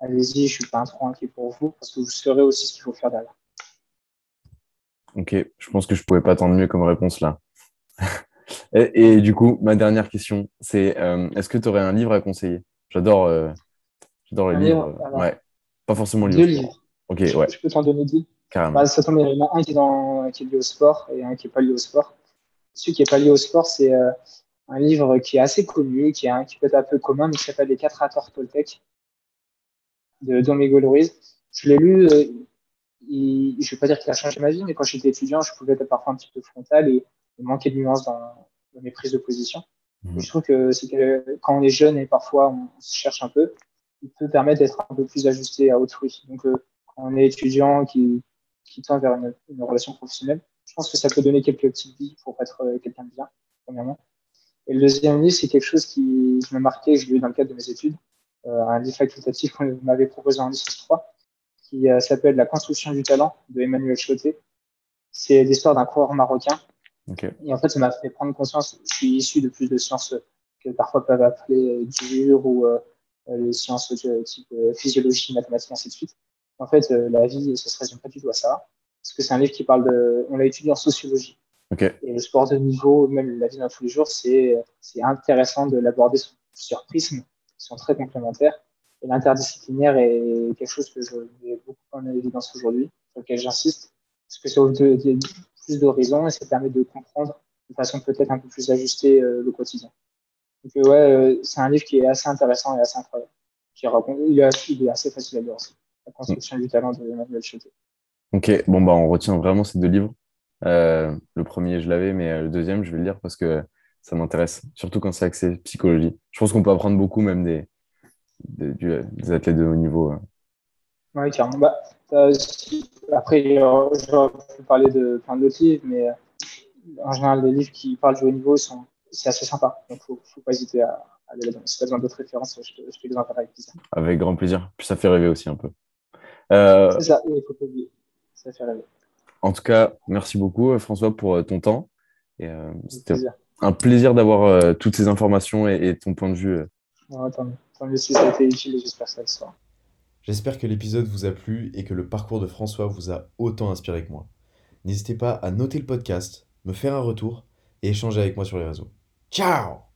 Speaker 2: allez-y, je suis pas un trop inquiet pour vous parce que vous saurez aussi ce qu'il faut faire derrière.
Speaker 1: Ok, je pense que je pouvais pas attendre mieux comme réponse là. et, du coup, ma dernière question, c'est euh, est-ce que tu aurais un livre à conseiller? J'adore euh, j'adore les livres. ouais. Pas forcément
Speaker 2: Deux livres.
Speaker 1: Ok, ouais.
Speaker 2: Je peux t'en donner deux. Carrément. Bah, ça tombe, il y en a un qui est, dans, qui est lié au sport et un qui n'est pas lié au sport. Celui qui n'est pas lié au sport, c'est euh, un livre qui est assez connu, qui, est, qui peut être un peu commun, mais qui s'appelle Les quatre accords Toltec de Domenico Ruiz. Je l'ai lu, je ne vais pas dire qu'il a changé ma vie, mais quand j'étais étudiant, je pouvais être parfois un petit peu frontal et manquer de nuances dans, mes prises de position. Mhm. Je trouve que c'est que quand on est jeune et parfois on se cherche un peu, il peut permettre d'être un peu plus ajusté à autrui. Donc, euh, quand on est étudiant qui, qui tend vers une, une, relation professionnelle, je pense que ça peut donner quelques petites billes pour être euh, quelqu'un de bien, premièrement. Et le deuxième livre, c'est quelque chose qui, m'a marqué, je l'ai lu dans le cadre de mes études, euh, un livre facultatif qu'on m'avait proposé en licence 3, qui euh, s'appelle La construction du talent de Emmanuel Choté. C'est l'histoire d'un coureur marocain et en fait, ça m'a fait prendre conscience, je suis issu de plus de sciences que parfois peuvent appeler dures ou euh, les sciences de type euh, physiologie, mathématiques, ainsi de suite. En fait, euh, la vie, ça se résume pas du tout à ça. Parce que c'est un livre qui parle de, on l'a étudié en sociologie. Et le sport de niveau, même la vie dans tous les jours, c'est, c'est intéressant de l'aborder sur plusieurs prismes qui sont très complémentaires. Et l'interdisciplinaire est quelque chose que je mets beaucoup en évidence aujourd'hui, sur lequel j'insiste. Parce que c'est plus d'horizons et ça permet de comprendre de façon peut-être un peu plus ajustée euh, le quotidien. Donc euh, ouais, euh, c'est un livre qui est assez intéressant et assez incroyable. Qui raconte, il, est, il est assez facile à lire aussi. La construction du talent de Emmanuel Choté.
Speaker 1: Ok, bon bah on retient vraiment ces deux livres. Le premier je l'avais, mais le deuxième je vais le lire parce que ça m'intéresse, surtout quand c'est axé psychologie. Je pense qu'on peut apprendre beaucoup même des, des, des athlètes de haut niveau.
Speaker 2: Oui, carrément. Bah, après, j'aurais pu parler de plein d'autres livres, mais euh, en général, les livres qui parlent du haut niveau, sont, c'est assez sympa. Donc, il ne faut pas hésiter à, aller là-dedans. Si tu as besoin d'autres références, je te, je te les enverrai avec plaisir.
Speaker 1: Avec grand plaisir. Puis ça fait rêver aussi un peu. Euh...
Speaker 2: C'est ça, il faut pas oublier. Ça fait rêver.
Speaker 1: En tout cas, merci beaucoup, euh, François, pour euh, ton temps. Et, euh, c'était un plaisir d'avoir euh, toutes ces informations et, et, ton point de vue.
Speaker 2: Ouais, tant, tant mieux si ça a été utile, j'espère que ça le sera.
Speaker 3: J'espère que l'épisode vous a plu et que le parcours de François vous a autant inspiré que moi. N'hésitez pas à noter le podcast, me faire un retour et échanger avec moi sur les réseaux. Ciao